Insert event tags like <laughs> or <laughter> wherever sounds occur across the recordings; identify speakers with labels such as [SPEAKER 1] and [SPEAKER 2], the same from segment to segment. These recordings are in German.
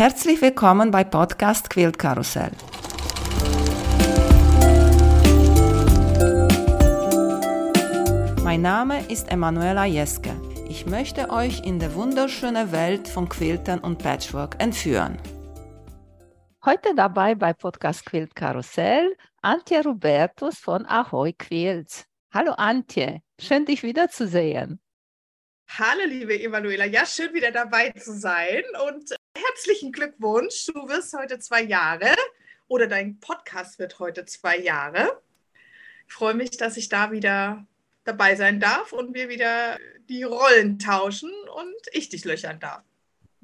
[SPEAKER 1] Herzlich willkommen bei Podcast Quilt Karussell. Mein Name ist Emanuela Jeske. Ich möchte euch in die wunderschöne Welt von Quiltern und Patchwork entführen. Heute dabei bei Podcast Quilt Karussell Antje Robertus von Ahoy Quilts. Hallo Antje, schön dich wiederzusehen.
[SPEAKER 2] Hallo liebe Emanuela, ja schön wieder dabei zu sein und herzlichen Glückwunsch. Du wirst heute zwei Jahre oder dein Podcast wird heute zwei Jahre. Ich freue mich, dass ich da wieder dabei sein darf und wir wieder die Rollen tauschen und ich dich löchern darf.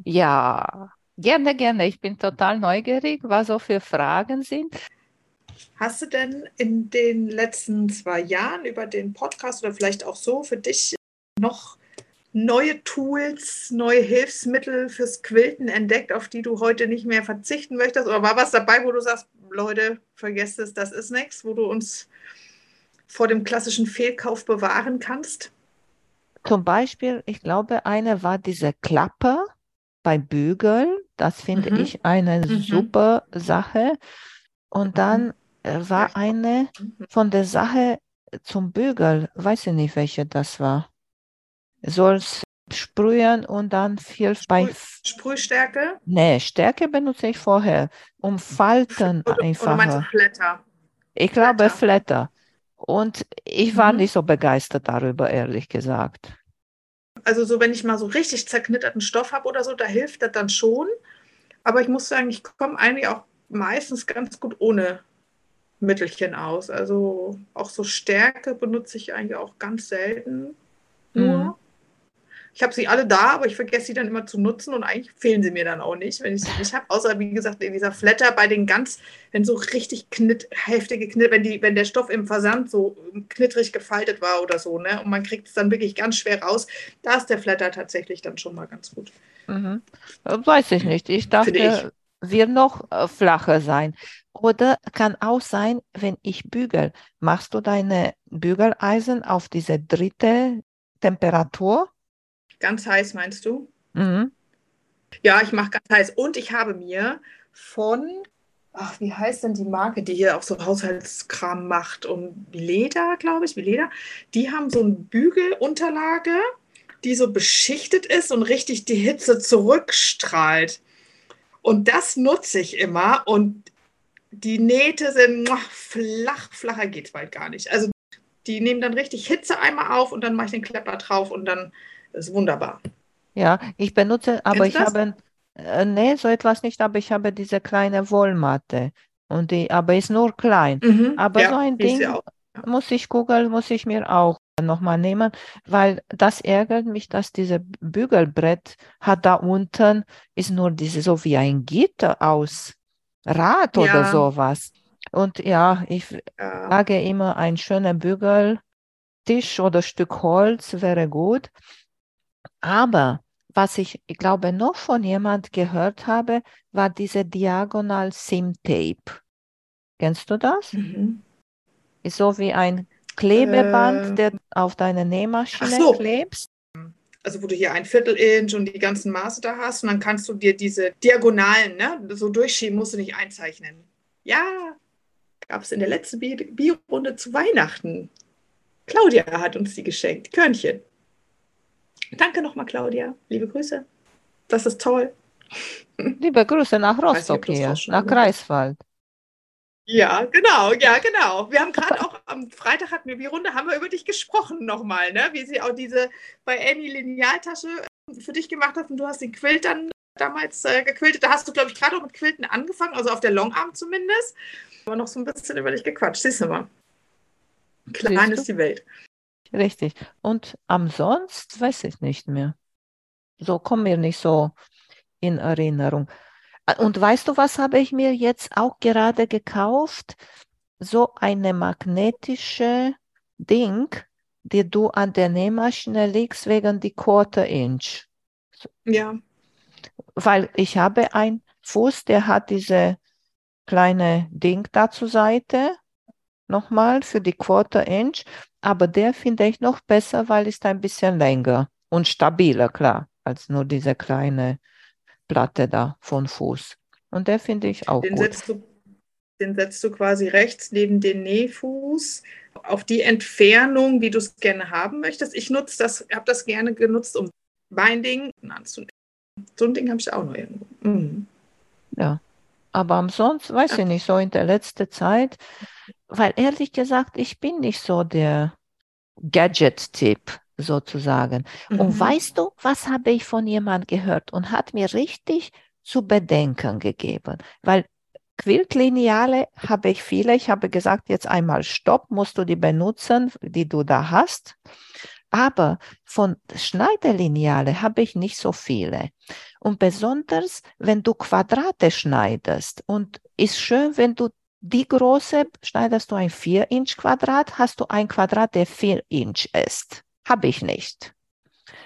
[SPEAKER 1] Ja, gerne, gerne. Ich bin total neugierig, was so für Fragen sind.
[SPEAKER 2] Hast du denn in den letzten zwei Jahren über den Podcast oder vielleicht auch so für dich noch neue Tools, neue Hilfsmittel fürs Quilten entdeckt, auf die du heute nicht mehr verzichten möchtest? Oder war was dabei, wo du sagst, Leute, vergesst es, das ist nichts, wo du uns vor dem klassischen Fehlkauf bewahren kannst?
[SPEAKER 1] Zum Beispiel, ich glaube, eine war diese Klappe bei Bügeln. Das finde mhm. ich eine mhm. super Sache. Und dann äh, war eine mhm. von der Sache zum Bügel, weiß ich nicht, welche das war sollst sprühen und dann hilft Sprüh, bei
[SPEAKER 2] Sprühstärke?
[SPEAKER 1] Nee, Stärke benutze ich vorher, um Falten oder, einfacher. Oder du Flatter? Ich glaube Flatter. Flatter. Und ich war mhm. nicht so begeistert darüber, ehrlich gesagt.
[SPEAKER 2] Also so, wenn ich mal so richtig zerknitterten Stoff habe oder so, da hilft das dann schon. Aber ich muss sagen, ich komme eigentlich auch meistens ganz gut ohne Mittelchen aus. Also auch so Stärke benutze ich eigentlich auch ganz selten. Nur. Mhm. Ich habe sie alle da, aber ich vergesse sie dann immer zu nutzen und eigentlich fehlen sie mir dann auch nicht, wenn ich sie nicht habe. Außer, wie gesagt, in dieser Flatter bei den ganz, wenn so richtig knitt, heftige Knitt, wenn, die, wenn der Stoff im Versand so knittrig gefaltet war oder so, ne? Und man kriegt es dann wirklich ganz schwer raus, da ist der Flatter tatsächlich dann schon mal ganz gut.
[SPEAKER 1] Mhm. Weiß ich nicht. Ich dachte, ich. wird noch äh, flacher sein. Oder kann auch sein, wenn ich bügel, machst du deine Bügeleisen auf diese dritte Temperatur?
[SPEAKER 2] Ganz heiß meinst du? Mhm. Ja, ich mache ganz heiß. Und ich habe mir von, ach, wie heißt denn die Marke, die hier auch so Haushaltskram macht? Und Leder, glaube ich, wie Leder. Die haben so eine Bügelunterlage, die so beschichtet ist und richtig die Hitze zurückstrahlt. Und das nutze ich immer. Und die Nähte sind flach, flacher geht es bald gar nicht. Also die nehmen dann richtig Hitze einmal auf und dann mache ich den Klepper drauf und dann ist wunderbar.
[SPEAKER 1] Ja, ich benutze, aber Kennst ich das? habe, äh, nee, so etwas nicht, aber ich habe diese kleine Wollmatte. Und die, aber ist nur klein. Mhm, aber ja, so ein Ding ja. muss ich googeln, muss ich mir auch nochmal nehmen, weil das ärgert mich, dass dieses Bügelbrett hat da unten, ist nur diese, so wie ein Gitter aus Rad ja. oder sowas. Und ja, ich ja. sage immer, ein schöner Bügeltisch oder Stück Holz wäre gut. Aber was ich, ich glaube, noch von jemand gehört habe, war diese Diagonal Sim Tape. Kennst du das? Mhm. Ist so wie ein Klebeband, äh, der auf deine Nähmaschine so. klebst.
[SPEAKER 2] Also wo du hier ein Viertel-Inch und die ganzen Maße da hast und dann kannst du dir diese Diagonalen ne, so durchschieben, musst du nicht einzeichnen. Ja, gab es in der letzten Bio-Runde zu Weihnachten. Claudia hat uns die geschenkt. Körnchen. Danke nochmal, Claudia. Liebe Grüße. Das ist toll.
[SPEAKER 1] Liebe Grüße nach Rostock nicht, hier, nach Greifswald.
[SPEAKER 2] Ja, genau, ja, genau. Wir haben gerade auch am Freitag hatten wir die Runde, haben wir über dich gesprochen nochmal, ne? Wie sie auch diese bei Amy Linealtasche äh, für dich gemacht hat und du hast den Quilt dann damals äh, gequiltet. Da hast du, glaube ich, gerade auch mit Quilten angefangen, also auf der Longarm zumindest. Aber noch so ein bisschen über dich gequatscht. Siehst du mal. Klein ist die Welt.
[SPEAKER 1] Richtig. Und ansonsten weiß ich nicht mehr. So kommen mir nicht so in Erinnerung. Und weißt du, was habe ich mir jetzt auch gerade gekauft? So eine magnetische Ding, die du an der Nähmaschine legst wegen die Quarter Inch.
[SPEAKER 2] Ja.
[SPEAKER 1] Weil ich habe einen Fuß, der hat diese kleine Ding da zur Seite nochmal für die Quarter Inch, aber der finde ich noch besser, weil ist ein bisschen länger und stabiler, klar, als nur diese kleine Platte da von Fuß. Und der finde ich auch
[SPEAKER 2] den
[SPEAKER 1] gut.
[SPEAKER 2] Setzt du, den setzt du quasi rechts neben den Nähfuß auf die Entfernung, wie du es gerne haben möchtest. Ich nutze das, habe das gerne genutzt, um Binding anzunehmen. So ein Ding habe ich auch noch irgendwo. Mhm.
[SPEAKER 1] Ja, aber ansonsten weiß ich nicht, so in der letzten Zeit, weil ehrlich gesagt, ich bin nicht so der Gadget-Tipp sozusagen. Mhm. Und weißt du, was habe ich von jemand gehört und hat mir richtig zu bedenken gegeben, weil Quiltlineale habe ich viele. Ich habe gesagt, jetzt einmal Stopp, musst du die benutzen, die du da hast. Aber von Schneiderlineale habe ich nicht so viele. Und besonders, wenn du Quadrate schneidest. Und ist schön, wenn du die große, schneidest du ein 4-Inch Quadrat, hast du ein Quadrat, der 4 Inch ist. Habe ich nicht.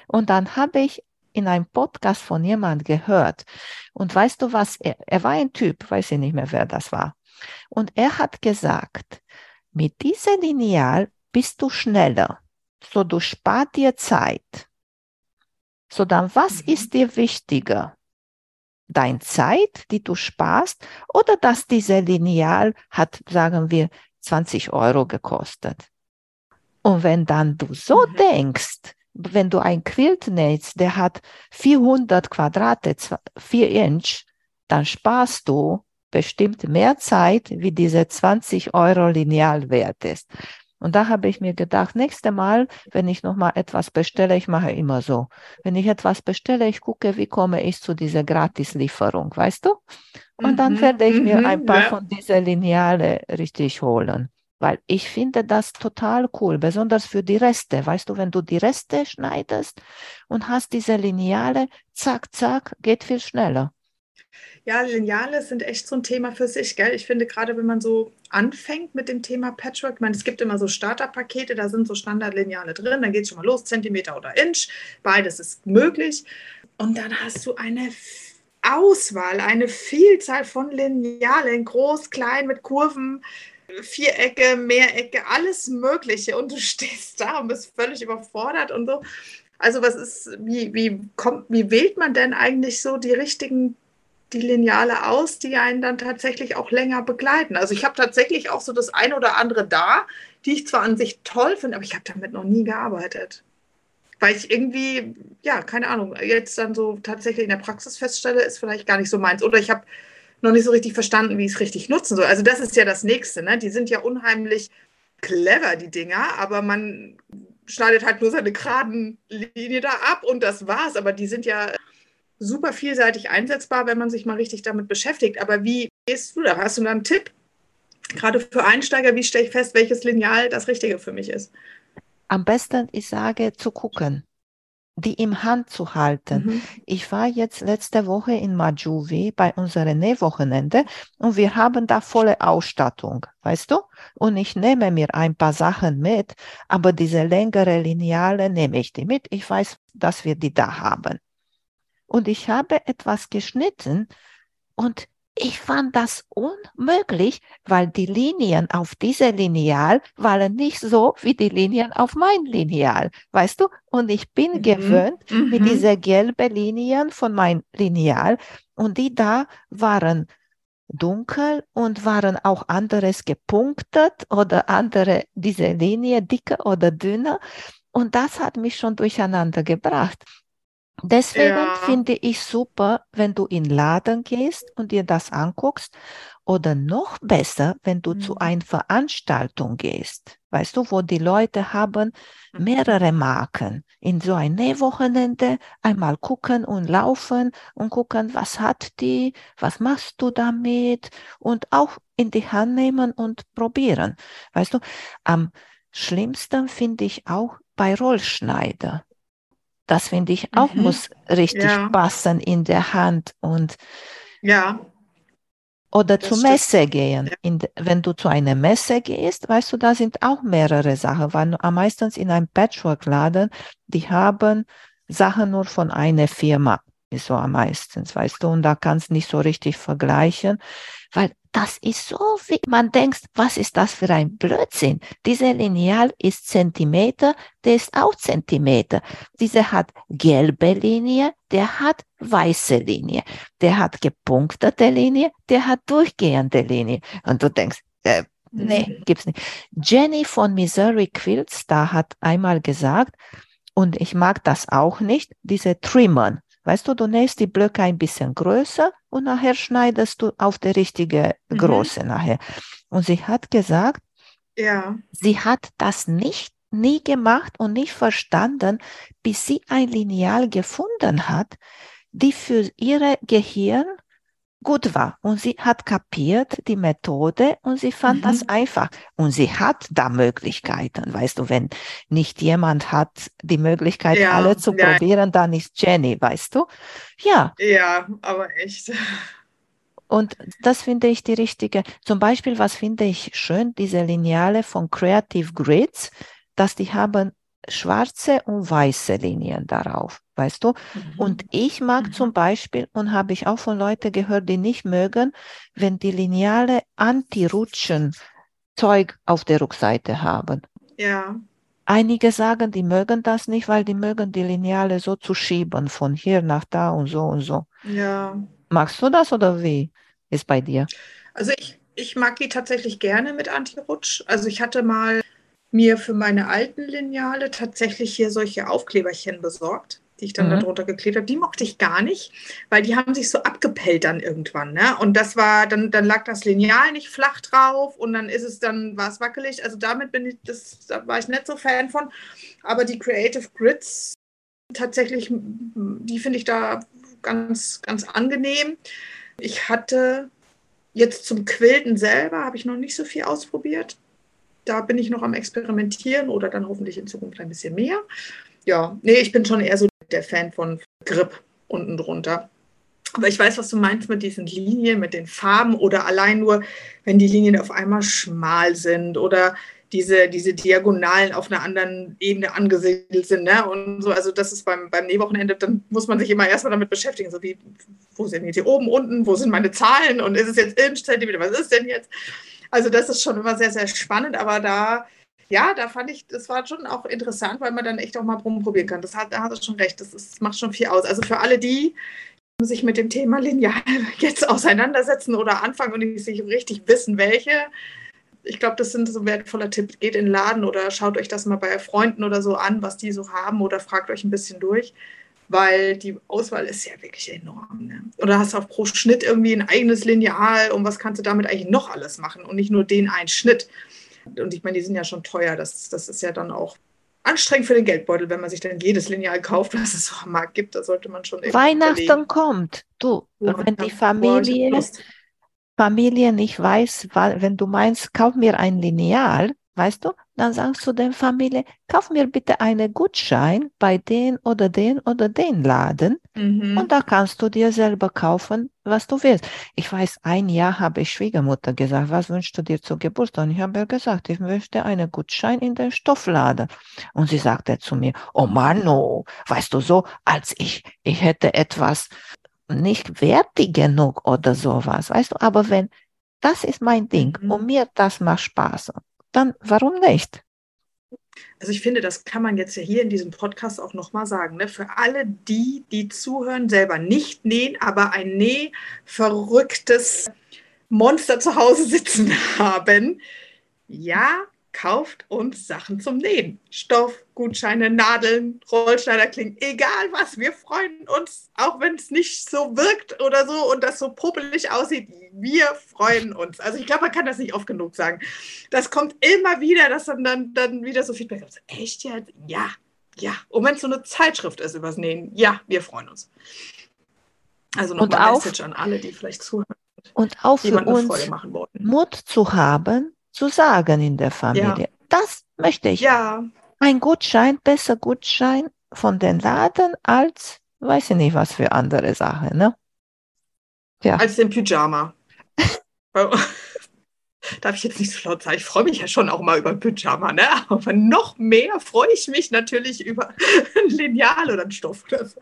[SPEAKER 1] Und dann habe ich in einem Podcast von jemand gehört. Und weißt du was? Er, er war ein Typ, weiß ich nicht mehr, wer das war. Und er hat gesagt, mit diesem Lineal bist du schneller. So du spart dir Zeit. So dann, was mhm. ist dir wichtiger? Dein Zeit, die du sparst, oder dass dieser Lineal hat, sagen wir, 20 Euro gekostet? Und wenn dann du so mhm. denkst, wenn du ein Quilt nähst, der hat 400 Quadrate, 4 Inch, dann sparst du bestimmt mehr Zeit, wie diese 20 Euro Lineal wert ist. Und da habe ich mir gedacht, nächste Mal, wenn ich nochmal etwas bestelle, ich mache immer so. Wenn ich etwas bestelle, ich gucke, wie komme ich zu dieser Gratislieferung, weißt du? Und dann mhm, werde ich mir mhm, ein paar ja. von diesen Lineale richtig holen. Weil ich finde das total cool, besonders für die Reste. Weißt du, wenn du die Reste schneidest und hast diese Lineale, zack, zack, geht viel schneller.
[SPEAKER 2] Ja, Lineale sind echt so ein Thema für sich, gell? Ich finde gerade, wenn man so anfängt mit dem Thema Patchwork, ich meine, es gibt immer so Starterpakete, da sind so Standardlineale drin, dann geht es schon mal los, Zentimeter oder Inch, beides ist möglich. Und dann hast du eine Auswahl, eine Vielzahl von Linealen, groß, klein, mit Kurven, Vierecke, Mehrecke, alles Mögliche und du stehst da und bist völlig überfordert und so. Also was ist, wie, wie, kommt, wie wählt man denn eigentlich so die richtigen, die Lineale aus, die einen dann tatsächlich auch länger begleiten? Also ich habe tatsächlich auch so das eine oder andere da, die ich zwar an sich toll finde, aber ich habe damit noch nie gearbeitet. Weil ich irgendwie, ja, keine Ahnung, jetzt dann so tatsächlich in der Praxis feststelle, ist vielleicht gar nicht so meins. Oder ich habe noch nicht so richtig verstanden, wie ich es richtig nutzen soll. Also das ist ja das Nächste. Ne? Die sind ja unheimlich clever, die Dinger, aber man schneidet halt nur seine geraden Linie da ab und das war's. Aber die sind ja super vielseitig einsetzbar, wenn man sich mal richtig damit beschäftigt. Aber wie gehst du da? Hast du da einen Tipp? Gerade für Einsteiger, wie stelle ich fest, welches Lineal das Richtige für mich ist?
[SPEAKER 1] Am besten, ich sage, zu gucken die im Hand zu halten. Mhm. Ich war jetzt letzte Woche in Majuvi bei unserem Nähwochenende und wir haben da volle Ausstattung, weißt du? Und ich nehme mir ein paar Sachen mit, aber diese längere Lineale nehme ich die mit. Ich weiß, dass wir die da haben. Und ich habe etwas geschnitten und ich fand das unmöglich, weil die Linien auf dieser Lineal waren nicht so wie die Linien auf mein Lineal, weißt du? Und ich bin mhm. gewöhnt mhm. mit dieser gelben Linien von mein Lineal und die da waren dunkel und waren auch anderes gepunktet oder andere, diese Linie dicker oder dünner. Und das hat mich schon durcheinander gebracht. Deswegen ja. finde ich super, wenn du in Laden gehst und dir das anguckst oder noch besser, wenn du mhm. zu einer Veranstaltung gehst. Weißt du, wo die Leute haben mhm. mehrere Marken. In so ein Nähwochenende einmal gucken und laufen und gucken, was hat die, was machst du damit und auch in die Hand nehmen und probieren. Weißt du, am schlimmsten finde ich auch bei Rollschneider. Das finde ich auch mhm. muss richtig ja. passen in der Hand und
[SPEAKER 2] ja.
[SPEAKER 1] Oder zur Messe gehen. Ja. In, wenn du zu einer Messe gehst, weißt du, da sind auch mehrere Sachen, weil am meisten in einem Patchwork-Laden, die haben Sachen nur von einer Firma. So am meisten, weißt du, und da kannst du nicht so richtig vergleichen, weil das ist so, wie man denkt, was ist das für ein Blödsinn? Diese Lineal ist Zentimeter, der ist auch Zentimeter. Diese hat gelbe Linie, der hat weiße Linie. Der hat gepunktete Linie, der hat durchgehende Linie. Und du denkst, äh, nee, mhm. gibt's nicht. Jenny von Missouri Quilts, da hat einmal gesagt, und ich mag das auch nicht, diese Trimmern. Weißt du, du nähst die Blöcke ein bisschen größer und nachher schneidest du auf die richtige mhm. Größe nachher. Und sie hat gesagt, ja. sie hat das nicht nie gemacht und nicht verstanden, bis sie ein Lineal gefunden hat, die für ihre Gehirn gut war. Und sie hat kapiert die Methode und sie fand mhm. das einfach. Und sie hat da Möglichkeiten. Weißt du, wenn nicht jemand hat die Möglichkeit, ja, alle zu ja. probieren, dann ist Jenny, weißt du? Ja.
[SPEAKER 2] Ja, aber echt.
[SPEAKER 1] Und das finde ich die richtige. Zum Beispiel, was finde ich schön, diese Lineale von Creative Grids, dass die haben schwarze und weiße Linien darauf weißt du? Mhm. Und ich mag mhm. zum Beispiel, und habe ich auch von Leuten gehört, die nicht mögen, wenn die Lineale Anti-Rutschen Zeug auf der Rückseite haben.
[SPEAKER 2] Ja.
[SPEAKER 1] Einige sagen, die mögen das nicht, weil die mögen die Lineale so zu schieben, von hier nach da und so und so.
[SPEAKER 2] Ja.
[SPEAKER 1] Magst du das oder wie ist bei dir?
[SPEAKER 2] Also ich, ich mag die tatsächlich gerne mit Anti-Rutsch. Also ich hatte mal mir für meine alten Lineale tatsächlich hier solche Aufkleberchen besorgt die ich dann mhm. darunter geklebt habe, die mochte ich gar nicht, weil die haben sich so abgepellt dann irgendwann. Ne? Und das war, dann, dann lag das Lineal nicht flach drauf und dann ist es dann, war es wackelig. Also damit bin ich, das, da war ich nicht so Fan von. Aber die Creative Grids tatsächlich, die finde ich da ganz, ganz angenehm. Ich hatte jetzt zum Quilten selber, habe ich noch nicht so viel ausprobiert. Da bin ich noch am Experimentieren oder dann hoffentlich in Zukunft ein bisschen mehr. Ja, nee, ich bin schon eher so der Fan von Grip unten drunter. Aber ich weiß, was du meinst mit diesen Linien, mit den Farben oder allein nur, wenn die Linien auf einmal schmal sind oder diese, diese Diagonalen auf einer anderen Ebene angesiedelt sind. Ne? Und so, also das ist beim, beim Nähwochenende, dann muss man sich immer erstmal damit beschäftigen, so wie, wo sind jetzt hier oben, unten, wo sind meine Zahlen und ist es jetzt Inch, Zentimeter, was ist denn jetzt? Also das ist schon immer sehr, sehr spannend, aber da ja, da fand ich, das war schon auch interessant, weil man dann echt auch mal rumprobieren kann. Das hat, da hat es schon recht, das, ist, macht schon viel aus. Also für alle die, die sich mit dem Thema Lineal <laughs> jetzt auseinandersetzen oder anfangen und nicht sich richtig wissen, welche, ich glaube, das sind so wertvoller Tipp. Geht in den Laden oder schaut euch das mal bei Freunden oder so an, was die so haben oder fragt euch ein bisschen durch, weil die Auswahl ist ja wirklich enorm. Ne? Oder hast du auch pro Schnitt irgendwie ein eigenes Lineal und was kannst du damit eigentlich noch alles machen und nicht nur den einen Schnitt. Und ich meine, die sind ja schon teuer. Das, das ist ja dann auch anstrengend für den Geldbeutel, wenn man sich dann jedes Lineal kauft, <laughs> was es am Markt gibt. Da sollte man schon.
[SPEAKER 1] Weihnachten überlegen. kommt. Du, ja, wenn die Familie, Familie nicht weiß, wenn du meinst, kauf mir ein Lineal, weißt du, dann sagst du der Familie, kauf mir bitte einen Gutschein bei den oder den oder den Laden mhm. und da kannst du dir selber kaufen, was du willst. Ich weiß, ein Jahr habe ich Schwiegermutter gesagt, was wünschst du dir zur Geburtstag? Und ich habe ihr gesagt, ich möchte einen Gutschein in den Stoffladen. Und sie sagte zu mir, oh Mann, oh, weißt du so, als ich, ich hätte etwas nicht wertig genug oder sowas, weißt du, aber wenn das ist mein Ding mhm. und mir das macht Spaß dann warum nicht?
[SPEAKER 2] Also ich finde, das kann man jetzt ja hier in diesem Podcast auch nochmal sagen. Ne? Für alle die, die zuhören, selber nicht nähen, aber ein nähverrücktes Monster zu Hause sitzen <laughs> haben. Ja, kauft uns Sachen zum Nähen. Stoff, Gutscheine, Nadeln, Rollschneiderklingen, egal was. Wir freuen uns, auch wenn es nicht so wirkt oder so und das so popelig aussieht. Wir freuen uns. Also ich glaube, man kann das nicht oft genug sagen. Das kommt immer wieder, dass dann, dann, dann wieder so Feedback kommt. Echt jetzt? Ja, ja. Und wenn es so eine Zeitschrift ist übers Nähen, ja, wir freuen uns. Also nochmal ein Message an alle, die vielleicht zuhören.
[SPEAKER 1] Und auch für uns Mut zu haben, zu sagen in der Familie. Ja. Das möchte ich.
[SPEAKER 2] Ja.
[SPEAKER 1] Ein Gutschein, besser Gutschein von den Laden als, weiß ich nicht, was für andere Sachen, ne?
[SPEAKER 2] Ja. Als den Pyjama. <laughs> darf ich jetzt nicht so laut sagen. Ich freue mich ja schon auch mal über ein Pyjama, ne? Aber noch mehr freue ich mich natürlich über ein Lineal oder ein Stoff oder so.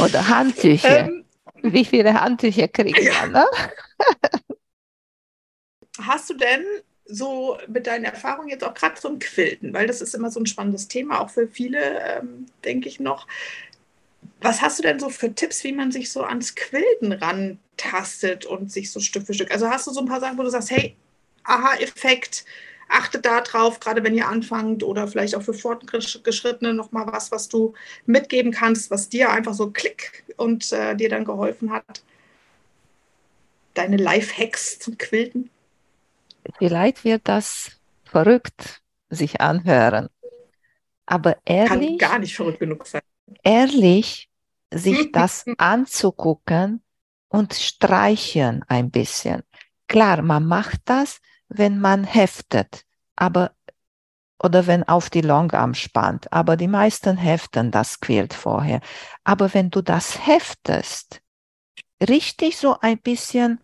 [SPEAKER 1] Oder Handtücher. Ähm, Wie viele Handtücher kriegt man, ne? <laughs>
[SPEAKER 2] Hast du denn so mit deinen Erfahrungen jetzt auch gerade zum Quilten, weil das ist immer so ein spannendes Thema, auch für viele, ähm, denke ich noch. Was hast du denn so für Tipps, wie man sich so ans Quilten rantastet und sich so Stück für Stück? Also hast du so ein paar Sachen, wo du sagst, hey, Aha-Effekt, achte da drauf, gerade wenn ihr anfangt oder vielleicht auch für Fortgeschrittene nochmal was, was du mitgeben kannst, was dir einfach so klick und äh, dir dann geholfen hat. Deine Life-Hacks zum Quilten?
[SPEAKER 1] Vielleicht wird das verrückt sich anhören. Aber ehrlich.
[SPEAKER 2] Kann gar nicht verrückt genug sein.
[SPEAKER 1] Ehrlich, sich <laughs> das anzugucken und streichen ein bisschen. Klar, man macht das, wenn man heftet, aber oder wenn auf die Longarm spannt, aber die meisten heften das Quilt vorher. Aber wenn du das heftest, richtig so ein bisschen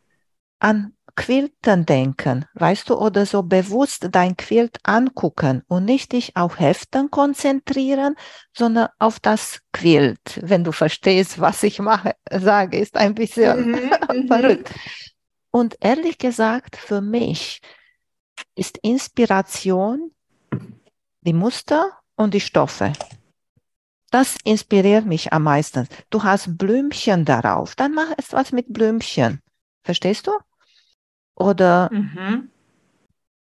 [SPEAKER 1] an Quilten denken, weißt du, oder so bewusst dein Quilt angucken und nicht dich auf Heften konzentrieren, sondern auf das Quilt. Wenn du verstehst, was ich mache, sage, ist ein bisschen mhm, <laughs> mhm. verrückt. Und ehrlich gesagt, für mich ist Inspiration die Muster und die Stoffe. Das inspiriert mich am meisten. Du hast Blümchen darauf, dann mach es was mit Blümchen. Verstehst du? Oder mhm.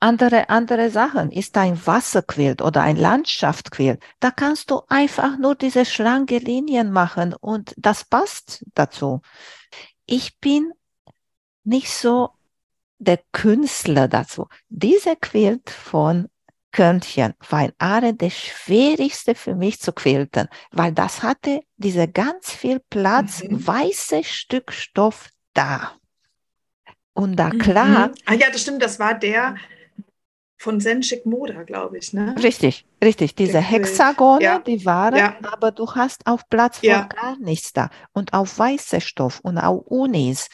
[SPEAKER 1] andere, andere Sachen. Ist ein Wasserquilt oder ein Landschaftsquilt. Da kannst du einfach nur diese schlanke Linien machen und das passt dazu. Ich bin nicht so der Künstler dazu. Diese Quilt von Körnchen war ein der schwierigste für mich zu quilten, weil das hatte diese ganz viel Platz, mhm. weiße Stück Stoff da. Und da klar.
[SPEAKER 2] Mhm. Ah ja, das stimmt, das war der von Senschik Moda, glaube ich, ne?
[SPEAKER 1] Richtig, richtig. Diese Hexagone, ja. die waren, ja. aber du hast auf Platz ja. gar nichts da. Und auf weiße Stoff und auf Unis.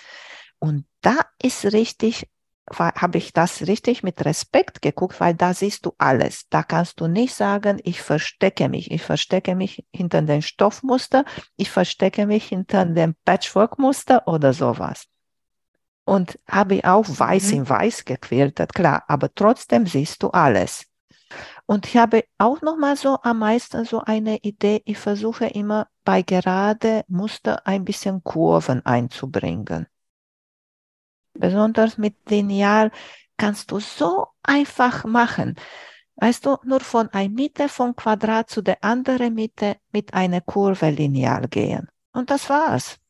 [SPEAKER 1] Und da ist richtig, habe ich das richtig mit Respekt geguckt, weil da siehst du alles. Da kannst du nicht sagen, ich verstecke mich. Ich verstecke mich hinter dem Stoffmuster. Ich verstecke mich hinter dem Patchwork-Muster oder sowas und habe ich auch weiß mhm. in weiß gequiltet, klar, aber trotzdem siehst du alles. Und ich habe auch noch mal so am meisten so eine Idee, ich versuche immer bei gerade Muster ein bisschen Kurven einzubringen. Besonders mit Lineal kannst du so einfach machen. Weißt du, nur von einer Mitte vom Quadrat zu der anderen Mitte mit einer Kurve lineal gehen. Und das war's.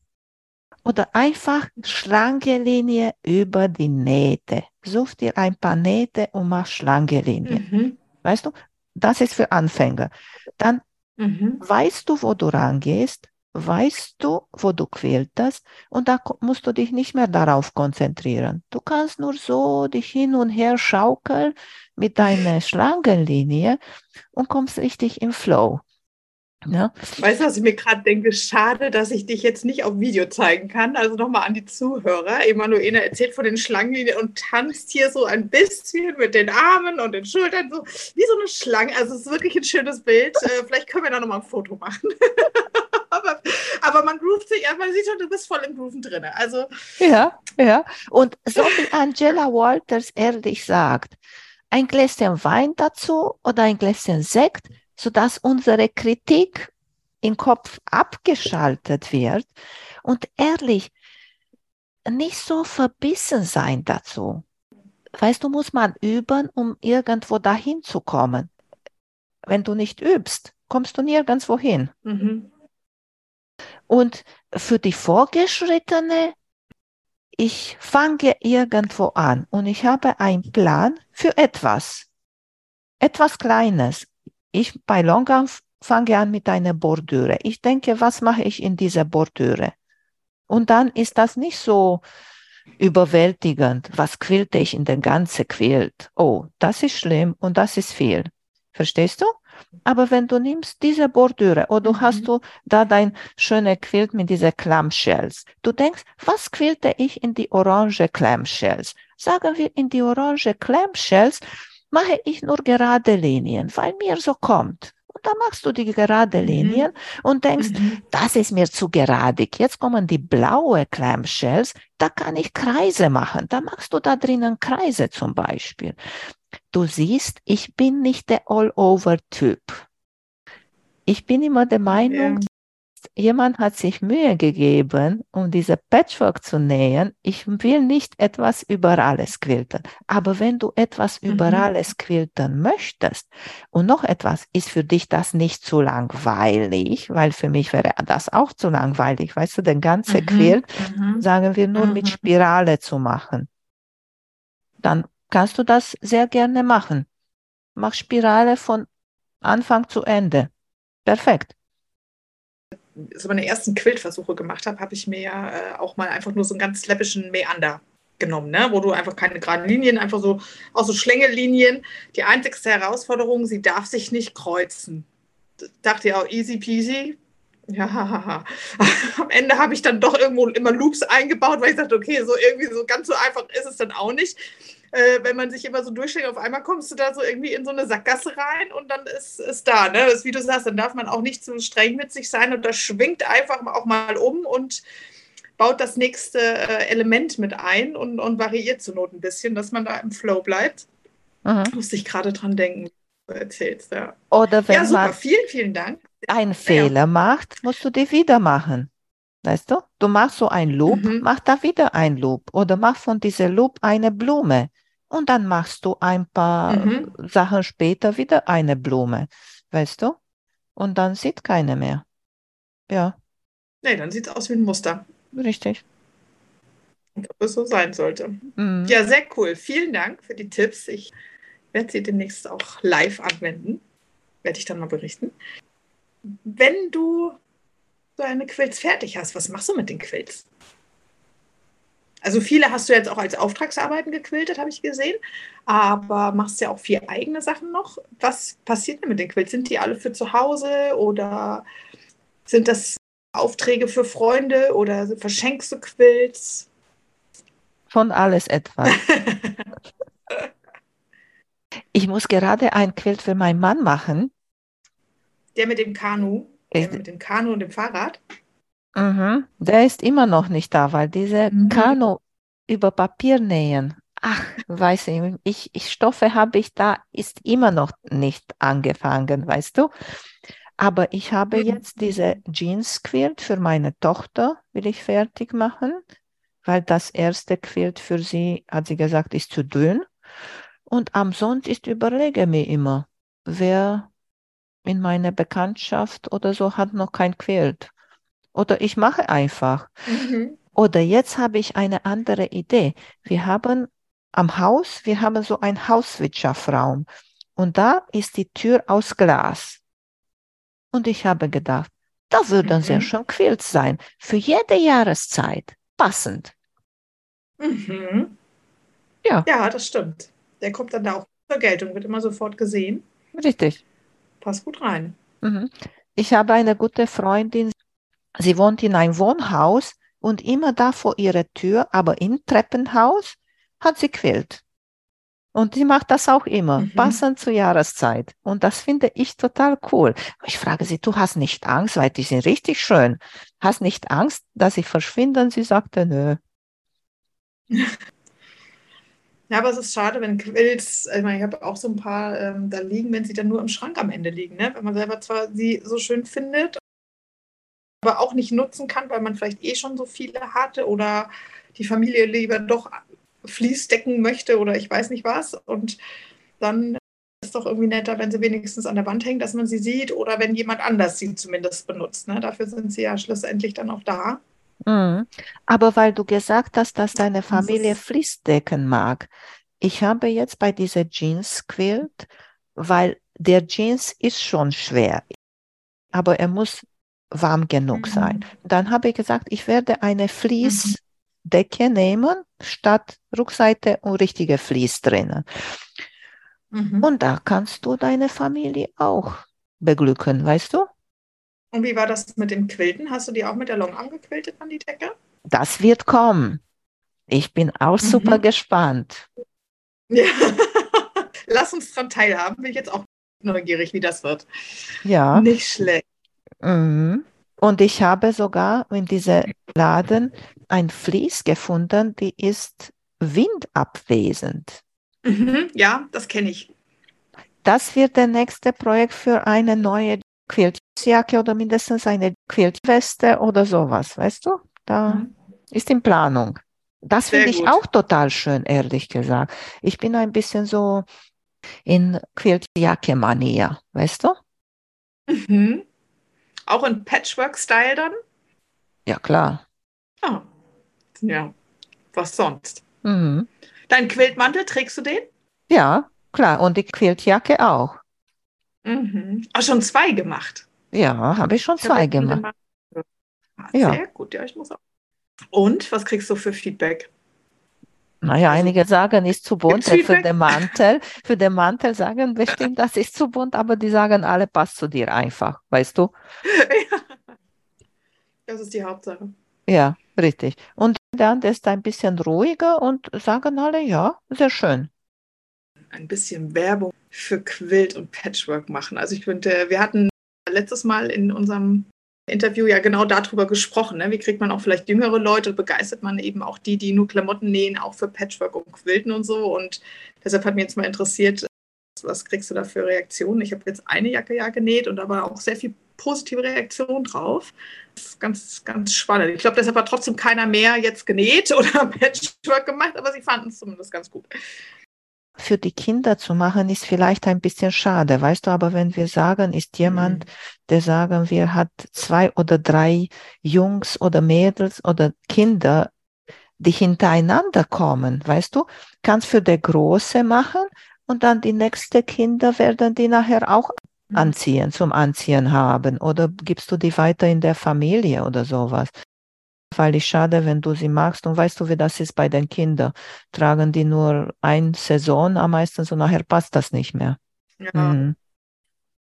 [SPEAKER 1] Oder einfach schlanke Linie über die Nähte. Such dir ein paar Nähte und mach schlanke Linie. Mhm. Weißt du, das ist für Anfänger. Dann mhm. weißt du, wo du rangehst, weißt du, wo du quältest und da musst du dich nicht mehr darauf konzentrieren. Du kannst nur so dich hin und her schaukeln mit deiner Schlangenlinie und kommst richtig im Flow.
[SPEAKER 2] Ja. Weißt du, was ich mir gerade denke? Schade, dass ich dich jetzt nicht auf Video zeigen kann. Also nochmal an die Zuhörer. Emanuela erzählt von den Schlangenlinien und tanzt hier so ein bisschen mit den Armen und den Schultern, so wie so eine Schlange. Also es ist wirklich ein schönes Bild. Äh, vielleicht können wir da nochmal ein Foto machen. <laughs> aber, aber, man groovt sich, man sieht schon, du bist voll im Grooven drin. Also,
[SPEAKER 1] ja, ja. Und so wie Angela Walters ehrlich sagt, ein Gläschen Wein dazu oder ein Gläschen Sekt sodass unsere Kritik im Kopf abgeschaltet wird und ehrlich, nicht so verbissen sein dazu. Weißt du, muss man üben, um irgendwo dahin zu kommen. Wenn du nicht übst, kommst du nirgendwo hin. Mhm. Und für die Vorgeschrittene, ich fange irgendwo an und ich habe einen Plan für etwas. Etwas Kleines, ich bei Longarm fange an mit einer Bordüre. Ich denke, was mache ich in dieser Bordüre? Und dann ist das nicht so überwältigend. Was quillte ich in der ganzen Quilt? Oh, das ist schlimm und das ist viel. Verstehst du? Aber wenn du nimmst diese Bordüre oder mhm. hast du da dein schöne Quilt mit dieser Clamshells, du denkst, was quillte ich in die orange Clamshells? sagen wir in die orange Clamshells, mache ich nur gerade Linien, weil mir so kommt. Und dann machst du die gerade mhm. Linien mhm. und denkst, mhm. das ist mir zu geradig. Jetzt kommen die blaue Clamshells, da kann ich Kreise machen. Da machst du da drinnen Kreise zum Beispiel. Du siehst, ich bin nicht der All-Over-Typ. Ich bin immer der Meinung, ja jemand hat sich Mühe gegeben, um diese Patchwork zu nähen. Ich will nicht etwas über alles quilten. Aber wenn du etwas mhm. über alles quilten möchtest und noch etwas, ist für dich das nicht zu langweilig, weil für mich wäre das auch zu langweilig. Weißt du, den ganzen mhm. Quilt, mhm. sagen wir nur mit mhm. Spirale zu machen. Dann kannst du das sehr gerne machen. Mach Spirale von Anfang zu Ende. Perfekt
[SPEAKER 2] so meine ersten Quiltversuche gemacht habe, habe ich mir ja äh, auch mal einfach nur so einen ganz läppischen Meander genommen, ne? wo du einfach keine geraden Linien, einfach so auch so Schlängellinien. Die einzigste Herausforderung, sie darf sich nicht kreuzen. Dachte ja auch easy peasy. Ja, <laughs> am Ende habe ich dann doch irgendwo immer Loops eingebaut, weil ich dachte, okay, so irgendwie so ganz so einfach ist es dann auch nicht äh, wenn man sich immer so durchschlägt, auf einmal kommst du da so irgendwie in so eine Sackgasse rein und dann ist es da. Ne? Das, wie du sagst, dann darf man auch nicht zu streng mit sich sein und das schwingt einfach auch mal um und baut das nächste äh, Element mit ein und, und variiert zur Not ein bisschen, dass man da im Flow bleibt. Mhm. Muss ich gerade dran denken, du erzählst. Ja.
[SPEAKER 1] Oder wenn
[SPEAKER 2] ja, super.
[SPEAKER 1] man
[SPEAKER 2] vielen, vielen Dank.
[SPEAKER 1] einen Fehler ja. macht, musst du die wieder machen. Weißt du? Du machst so ein Loop, mhm. mach da wieder ein Loop. Oder mach von dieser Loop eine Blume und dann machst du ein paar mhm. Sachen später wieder eine Blume, weißt du? Und dann sieht keine mehr. Ja.
[SPEAKER 2] Nee, dann sieht es aus wie ein Muster.
[SPEAKER 1] Richtig.
[SPEAKER 2] Ob es so sein sollte. Mhm. Ja, sehr cool. Vielen Dank für die Tipps. Ich werde sie demnächst auch live anwenden. Werde ich dann mal berichten. Wenn du so eine Quills fertig hast, was machst du mit den Quills? Also viele hast du jetzt auch als Auftragsarbeiten gequiltet, habe ich gesehen. Aber machst ja auch vier eigene Sachen noch. Was passiert denn mit den Quilts? Sind die alle für zu Hause oder sind das Aufträge für Freunde oder verschenkst du Quilts?
[SPEAKER 1] Von alles etwas. <laughs> ich muss gerade ein Quilt für meinen Mann machen.
[SPEAKER 2] Der mit dem Kanu, der mit dem Kanu und dem Fahrrad?
[SPEAKER 1] Mhm. Der ist immer noch nicht da, weil diese mhm. Kanu über Papier nähen, ach, weiß ich, ich, ich Stoffe habe ich da, ist immer noch nicht angefangen, weißt du? Aber ich habe mhm. jetzt diese Jeans Quilt für meine Tochter, will ich fertig machen, weil das erste Quilt für sie, hat sie gesagt, ist zu dünn. Und am Sonntag überlege mir immer, wer in meiner Bekanntschaft oder so hat noch kein Quilt. Oder ich mache einfach. Mhm. Oder jetzt habe ich eine andere Idee. Wir haben am Haus, wir haben so einen Hauswirtschaftsraum und da ist die Tür aus Glas. Und ich habe gedacht, da würden mhm. sehr schön Quilts sein, für jede Jahreszeit, passend.
[SPEAKER 2] Mhm. Ja. Ja, das stimmt. Der kommt dann da auch zur Geltung, wird immer sofort gesehen.
[SPEAKER 1] Richtig.
[SPEAKER 2] Passt gut rein.
[SPEAKER 1] Mhm. Ich habe eine gute Freundin, Sie wohnt in einem Wohnhaus und immer da vor ihrer Tür, aber im Treppenhaus, hat sie quillt. Und sie macht das auch immer, mhm. passend zur Jahreszeit. Und das finde ich total cool. Ich frage sie, du hast nicht Angst, weil die sind richtig schön. Hast nicht Angst, dass sie verschwinden? Sie sagte, nö. <laughs>
[SPEAKER 2] Ja, aber es ist schade, wenn Quills, ich meine, ich habe auch so ein paar ähm, da liegen, wenn sie dann nur im Schrank am Ende liegen. Ne? Wenn man selber zwar sie so schön findet aber auch nicht nutzen kann, weil man vielleicht eh schon so viele hatte oder die Familie lieber doch Fließ decken möchte oder ich weiß nicht was. Und dann ist es doch irgendwie netter, wenn sie wenigstens an der Wand hängt, dass man sie sieht oder wenn jemand anders sie zumindest benutzt. Ne? Dafür sind sie ja schlussendlich dann auch da.
[SPEAKER 1] Mhm. Aber weil du gesagt hast, dass deine Familie Fließdecken mag. Ich habe jetzt bei dieser Jeans Quilt, weil der Jeans ist schon schwer, aber er muss warm genug mhm. sein. Dann habe ich gesagt, ich werde eine Fließdecke mhm. nehmen, statt Rückseite und richtige Fließ drinnen. Mhm. Und da kannst du deine Familie auch beglücken, weißt du?
[SPEAKER 2] Und wie war das mit dem Quilten? Hast du die auch mit der Long angequiltet an die Decke?
[SPEAKER 1] Das wird kommen. Ich bin auch mhm. super gespannt. <laughs>
[SPEAKER 2] Ja. Lass uns daran teilhaben. Bin ich jetzt auch neugierig, wie das wird.
[SPEAKER 1] Ja.
[SPEAKER 2] Nicht schlecht.
[SPEAKER 1] Mhm. Und ich habe sogar in diesem Laden ein Vlies gefunden, die ist windabwesend.
[SPEAKER 2] Mhm, ja, das kenne ich.
[SPEAKER 1] Das wird der nächste Projekt für eine neue Quiltjacke oder mindestens eine Quiltweste oder sowas, weißt du? Da mhm. ist in Planung. Das finde ich auch total schön, ehrlich gesagt. Ich bin ein bisschen so in Quiltjacke-Manier, weißt du?
[SPEAKER 2] Mhm. Auch in Patchwork-Style dann?
[SPEAKER 1] Ja, klar.
[SPEAKER 2] Ah, ja. Was sonst?
[SPEAKER 1] Mhm.
[SPEAKER 2] Dein Quiltmantel, trägst du den?
[SPEAKER 1] Ja, klar. Und die Quiltjacke auch.
[SPEAKER 2] Mhm. Auch schon zwei gemacht?
[SPEAKER 1] Ja, habe ich schon ich zwei gemacht.
[SPEAKER 2] Ah, sehr ja. gut, ja, ich muss auch. Und was kriegst du für Feedback?
[SPEAKER 1] Naja, also, einige sagen, ist zu bunt für den Mantel. Für den Mantel sagen bestimmt, das ist zu bunt, aber die sagen alle, passt zu dir einfach, weißt du? <laughs>
[SPEAKER 2] Ja. Das ist die Hauptsache.
[SPEAKER 1] Ja, richtig. Und dann ist ein bisschen ruhiger und sagen alle, ja, sehr schön.
[SPEAKER 2] Ein bisschen Werbung für Quilt und Patchwork machen. Also ich finde, wir hatten letztes Mal in unserem Interview ja genau darüber gesprochen. Ne? Wie kriegt man auch vielleicht jüngere Leute, begeistert man eben auch die, die nur Klamotten nähen, auch für Patchwork und Quilten und so. Und deshalb hat mich jetzt mal interessiert, was kriegst du da für Reaktionen? Ich habe jetzt eine Jacke ja genäht und aber auch sehr viel positive Reaktion drauf. Das ist ganz, ganz spannend. Ich glaube, deshalb hat trotzdem keiner mehr jetzt genäht <laughs> oder Patchwork gemacht, aber sie fanden es zumindest ganz gut
[SPEAKER 1] für die Kinder zu machen, ist vielleicht ein bisschen schade, weißt du, aber wenn wir sagen, ist jemand, mhm. der sagen wir, hat zwei oder drei Jungs oder Mädels oder Kinder, die hintereinander kommen, weißt du, kannst für der Große machen und dann die nächsten Kinder werden die nachher auch mhm. anziehen, zum Anziehen haben oder gibst du die weiter in der Familie oder sowas weil ich schade, wenn du sie magst. Und weißt du, wie das ist bei den Kindern? Tragen die nur eine Saison am meisten und nachher passt das nicht mehr. Ja. Mhm.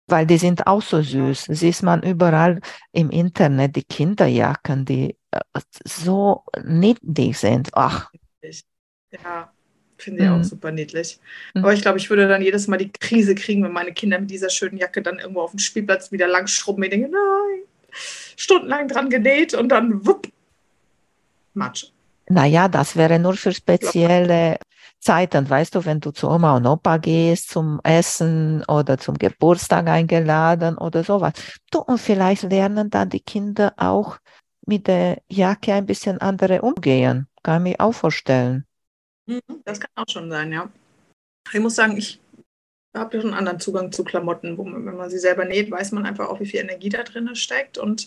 [SPEAKER 1] Weil die sind auch so süß. Ja. Siehst man überall im Internet die Kinderjacken, die äh, so niedlich sind. Ach.
[SPEAKER 2] Ja, finde ich mhm. auch super niedlich. Mhm. Aber ich glaube, ich würde dann jedes Mal die Krise kriegen, wenn meine Kinder mit dieser schönen Jacke dann irgendwo auf dem Spielplatz wieder lang schrubben. Ich denke, nein, stundenlang dran genäht und dann wupp, Matsch.
[SPEAKER 1] Naja, das wäre nur für spezielle Zeiten, weißt du, wenn du zu Oma und Opa gehst zum Essen oder zum Geburtstag eingeladen oder sowas. Du, und vielleicht lernen dann die Kinder auch mit der Jacke ein bisschen andere umgehen. Kann ich mir auch vorstellen.
[SPEAKER 2] Mhm, das kann auch schon sein, ja. Ich muss sagen, ich habe ja schon einen anderen Zugang zu Klamotten, wo man, wenn man sie selber näht, weiß man einfach auch, wie viel Energie da drin steckt. Und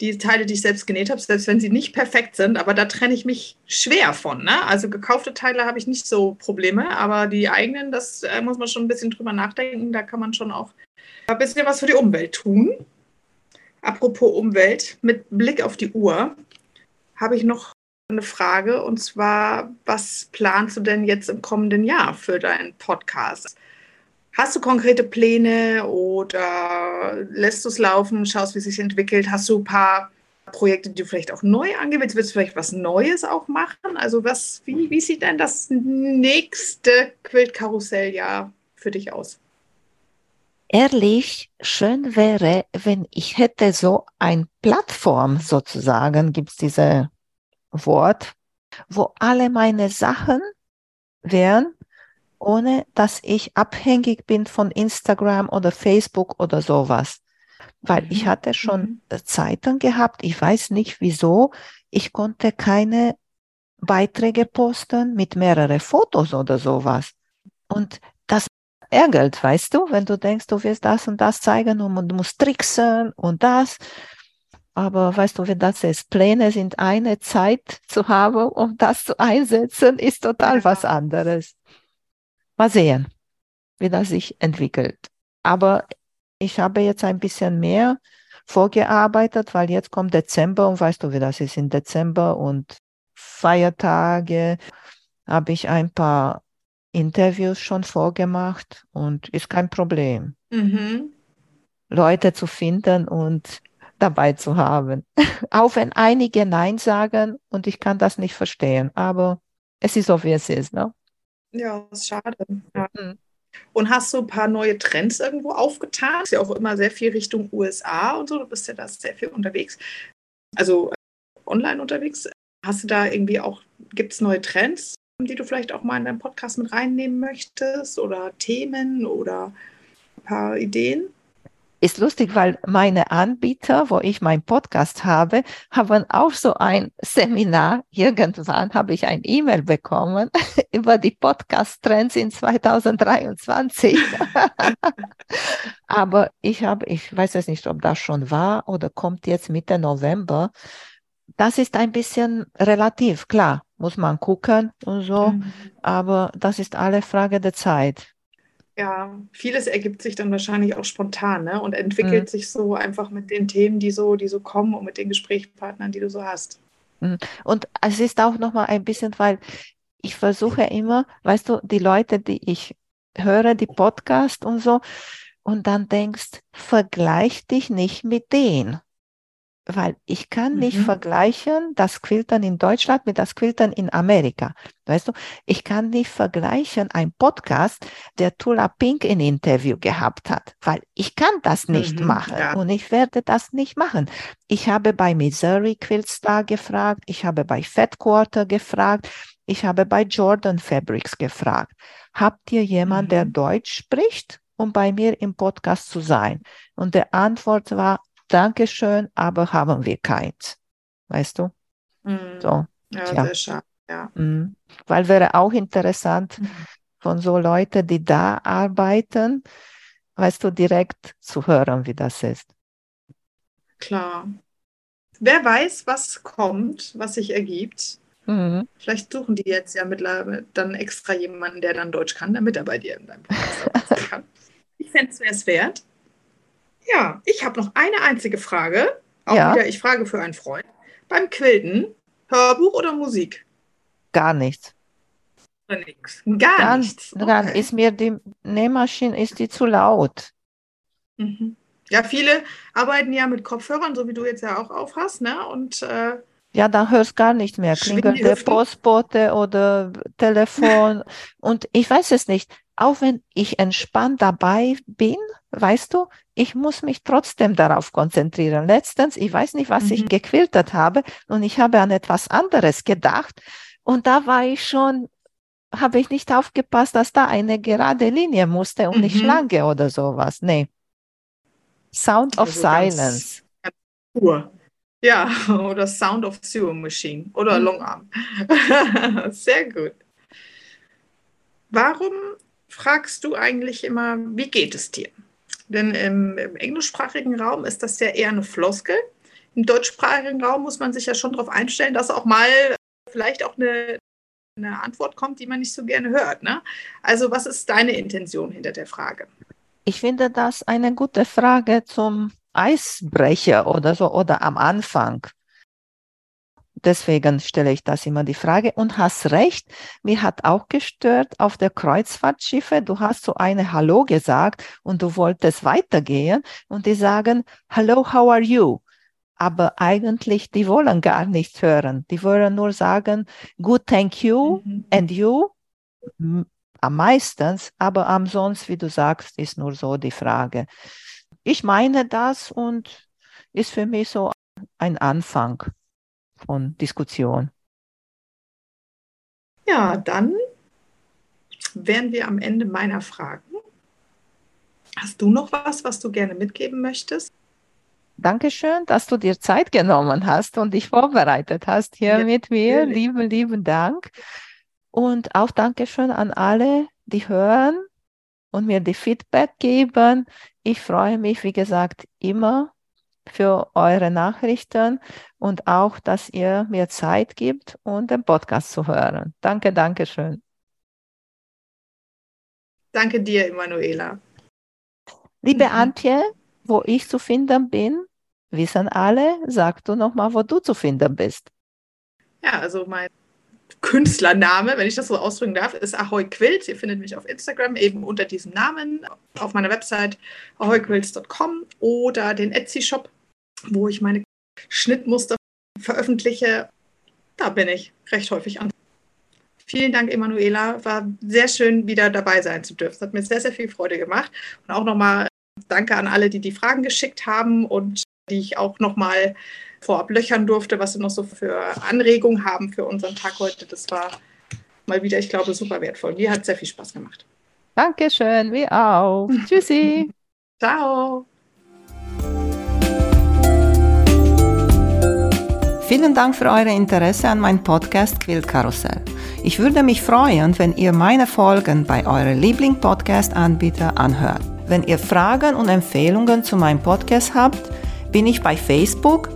[SPEAKER 2] die Teile, die ich selbst genäht habe, selbst wenn sie nicht perfekt sind, aber da trenne ich mich schwer von. Ne? Also gekaufte Teile habe ich nicht so Probleme, aber die eigenen, das äh, muss man schon ein bisschen drüber nachdenken. Da kann man schon auch ein bisschen was für die Umwelt tun. Apropos Umwelt, mit Blick auf die Uhr habe ich noch eine Frage und zwar, was planst du denn jetzt im kommenden Jahr für deinen Podcast? Hast du konkrete Pläne oder lässt du es laufen, schaust, wie es sich entwickelt? Hast du ein paar Projekte, die du vielleicht auch neu angehen willst? Du vielleicht was Neues auch machen? Also was, wie, wie sieht denn das nächste Quiltkarusselljahr für dich aus?
[SPEAKER 1] Ehrlich, schön wäre, wenn ich hätte so eine Plattform sozusagen, gibt es dieses Wort, wo alle meine Sachen wären ohne dass ich abhängig bin von Instagram oder Facebook oder sowas. Weil mhm. ich hatte schon mhm. Äh, Zeiten gehabt, ich weiß nicht wieso, ich konnte keine Beiträge posten mit mehreren Fotos oder sowas. Und das ärgert, weißt du, wenn du denkst, du wirst das und das zeigen und du musst tricksen und das. Aber weißt du, wenn das ist, Pläne sind eine Zeit zu haben, um das zu einsetzen, ist total was anderes. Mal sehen, wie das sich entwickelt. Aber ich habe jetzt ein bisschen mehr vorgearbeitet, weil jetzt kommt Dezember und weißt du, wie das ist in Dezember und Feiertage habe ich ein paar Interviews schon vorgemacht und ist kein Problem. Mhm. Leute zu finden und dabei zu haben. <laughs> Auch wenn einige Nein sagen und ich kann das nicht verstehen, aber es ist so, wie es ist. Ne?
[SPEAKER 2] Ja, ist schade. Ja. Mhm. Und hast du ein paar neue Trends irgendwo aufgetan? Ist ja auch immer sehr viel Richtung USA und so. Du bist ja da sehr viel unterwegs. Also online unterwegs. Hast du da irgendwie auch, gibt es neue Trends, die du vielleicht auch mal in deinen Podcast mit reinnehmen möchtest? Oder Themen oder ein paar Ideen?
[SPEAKER 1] Ist lustig, weil meine Anbieter, wo ich meinen Podcast habe, haben auch so ein Seminar. Irgendwann habe ich ein E-Mail bekommen <laughs> über die Podcast-Trends in 2023. <laughs> Aber ich habe, ich weiß jetzt nicht, ob das schon war oder kommt jetzt Mitte November. Das ist ein bisschen relativ, klar, muss man gucken und so. Mhm. Aber das ist alle Frage der Zeit
[SPEAKER 2] ja, vieles ergibt sich dann wahrscheinlich auch spontan ne? und entwickelt mhm. sich so einfach mit den Themen, die so, die so kommen und mit den Gesprächspartnern, die du so hast.
[SPEAKER 1] Mhm. Und es ist auch nochmal ein bisschen, weil ich versuche immer, weißt du, die Leute, die ich höre, die Podcast und so, und dann denkst, vergleich dich nicht mit denen weil ich kann mhm. nicht vergleichen das Quiltern in Deutschland mit das Quiltern in Amerika. Weißt du, ich kann nicht vergleichen ein Podcast, der Tula Pink in Interview gehabt hat, weil ich kann das nicht mhm, machen ja. und ich werde das nicht machen. Ich habe bei Missouri Quiltstar gefragt, ich habe bei Fat Quarter gefragt, ich habe bei Jordan Fabrics gefragt. Habt ihr jemand, mhm. der Deutsch spricht? um bei mir im Podcast zu sein. Und der Antwort war, Dankeschön, aber haben wir keins. Weißt du?
[SPEAKER 2] Mhm. So. Ja, Tja. sehr schade. Ja.
[SPEAKER 1] Mhm. Weil wäre auch interessant mhm. von so Leuten, die da arbeiten, weißt du, direkt zu hören, wie das ist.
[SPEAKER 2] Klar. Wer weiß, was kommt, was sich ergibt. Mhm. Vielleicht suchen die jetzt ja mittlerweile dann extra jemanden, der dann Deutsch kann, damit er bei dir in deinem Podcast kann. <laughs> Ich fände es wert. Ja, ich habe noch eine einzige Frage. Auch ja. wieder, ich frage für einen Freund. Beim Quilten, Hörbuch oder Musik?
[SPEAKER 1] Gar nichts.
[SPEAKER 2] Oder nichts. Gar, gar nichts.
[SPEAKER 1] Okay. Dann ist mir die Nähmaschine ist die zu laut.
[SPEAKER 2] Mhm. Ja, viele arbeiten ja mit Kopfhörern, so wie du jetzt ja auch aufhast, ne? Und äh,
[SPEAKER 1] ja, dann hörst gar nicht mehr. Klingelt der Postbote oder Telefon. <laughs> und ich weiß es nicht. Auch wenn ich entspannt dabei bin, weißt du, ich muss mich trotzdem darauf konzentrieren. Letztens, ich weiß nicht, was mhm. ich gequiltert habe und ich habe an etwas anderes gedacht und da war ich schon, habe ich nicht aufgepasst, dass da eine gerade Linie musste und mhm. nicht lange oder sowas. Nee. Sound of also Silence. Ganz,
[SPEAKER 2] ganz ja, <laughs> oder Sound of Sewing Machine oder mhm. Longarm. <laughs> Sehr gut. Warum fragst du eigentlich immer, wie geht es dir? Denn im, im englischsprachigen Raum ist das ja eher eine Floskel. Im deutschsprachigen Raum muss man sich ja schon darauf einstellen, dass auch mal vielleicht auch eine, eine Antwort kommt, die man nicht so gerne hört. Ne? Also was ist deine Intention hinter der Frage?
[SPEAKER 1] Ich finde das eine gute Frage zum Eisbrecher oder so oder am Anfang. Deswegen stelle ich das immer die Frage und hast recht. Mir hat auch gestört auf der Kreuzfahrtschiffe. Du hast so eine Hallo gesagt und du wolltest weitergehen und die sagen Hello, how are you? Aber eigentlich, die wollen gar nichts hören. Die wollen nur sagen Good, thank you mhm. and you. Am meistens, aber am sonst, wie du sagst, ist nur so die Frage. Ich meine das und ist für mich so ein Anfang von Diskussion.
[SPEAKER 2] Ja, dann wären wir am Ende meiner Fragen. Hast du noch was, was du gerne mitgeben möchtest?
[SPEAKER 1] Dankeschön, dass du dir Zeit genommen hast und dich vorbereitet hast hier ja, mit mir. Natürlich. Lieben, lieben Dank. Und auch Dankeschön an alle, die hören und mir die Feedback geben. Ich freue mich, wie gesagt, immer für eure Nachrichten und auch, dass ihr mir Zeit gibt, um den Podcast zu hören. Danke, danke schön.
[SPEAKER 2] Danke dir, Emanuela.
[SPEAKER 1] Liebe mhm. Antje, wo ich zu finden bin, wissen alle. Sag du nochmal, wo du zu finden bist.
[SPEAKER 2] Ja, also mein Künstlername, wenn ich das so ausdrücken darf, ist Ahoy Quilt. Ihr findet mich auf Instagram eben unter diesem Namen, auf meiner Website ahoyquilts.com oder den Etsy-Shop wo ich meine Schnittmuster veröffentliche. Da bin ich recht häufig an. Vielen Dank, Emanuela. War sehr schön, wieder dabei sein zu dürfen. Es hat mir sehr, sehr viel Freude gemacht. Und auch nochmal danke an alle, die die Fragen geschickt haben und die ich auch nochmal vorab löchern durfte, was sie noch so für Anregungen haben für unseren Tag heute. Das war mal wieder, ich glaube, super wertvoll. Mir hat sehr viel Spaß gemacht.
[SPEAKER 1] Dankeschön, wir auch. <laughs> Tschüssi.
[SPEAKER 2] Ciao.
[SPEAKER 1] Vielen Dank für euer Interesse an meinem Podcast Quiltkarussell. Ich würde mich freuen, wenn ihr meine Folgen bei eurem Liebling-Podcast-Anbieter anhört. Wenn ihr Fragen und Empfehlungen zu meinem Podcast habt, bin ich bei Facebook